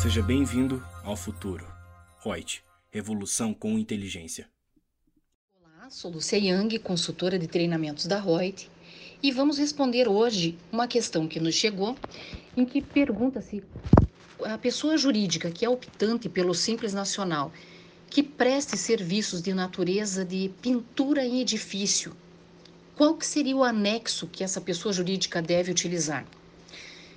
Seja bem-vindo ao futuro. Reut, revolução com inteligência. Olá, sou Lucia Yang, consultora de treinamentos da Reut, e vamos responder hoje uma questão que nos chegou, em que pergunta se a pessoa jurídica que é optante pelo Simples Nacional, que preste serviços de natureza de pintura em edifício, qual que seria o anexo que essa pessoa jurídica deve utilizar?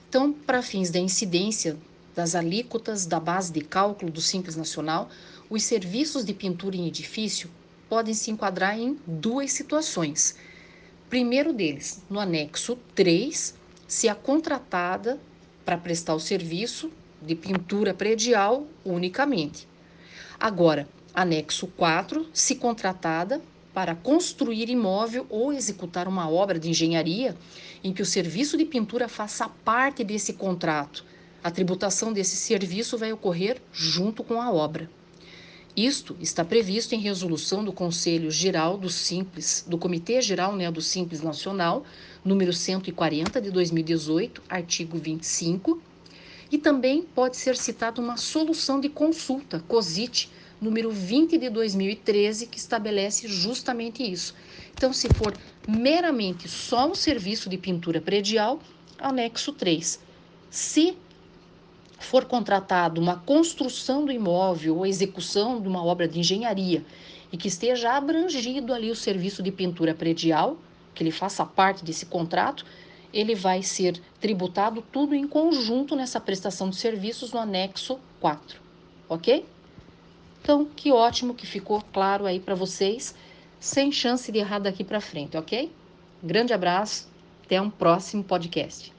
Então, para fins da incidência das alíquotas da base de cálculo do Simples Nacional, os serviços de pintura em edifício podem se enquadrar em duas situações. Primeiro deles, no anexo 3, se a contratada para prestar o serviço de pintura predial unicamente. Agora, anexo 4, se contratada para construir imóvel ou executar uma obra de engenharia em que o serviço de pintura faça parte desse contrato. A tributação desse serviço vai ocorrer junto com a obra. Isto está previsto em resolução do Conselho Geral do Simples, do Comitê Geral né, do Simples Nacional, número 140 de 2018, artigo 25, e também pode ser citada uma solução de consulta, COSIT, número 20 de 2013, que estabelece justamente isso. Então, se for meramente só um serviço de pintura predial, anexo 3. Se for contratado uma construção do imóvel ou execução de uma obra de engenharia e que esteja abrangido ali o serviço de pintura predial, que ele faça parte desse contrato, ele vai ser tributado tudo em conjunto nessa prestação de serviços no anexo 4, ok? Então, que ótimo que ficou claro aí para vocês, sem chance de errar daqui para frente, ok? Grande abraço, até um próximo podcast.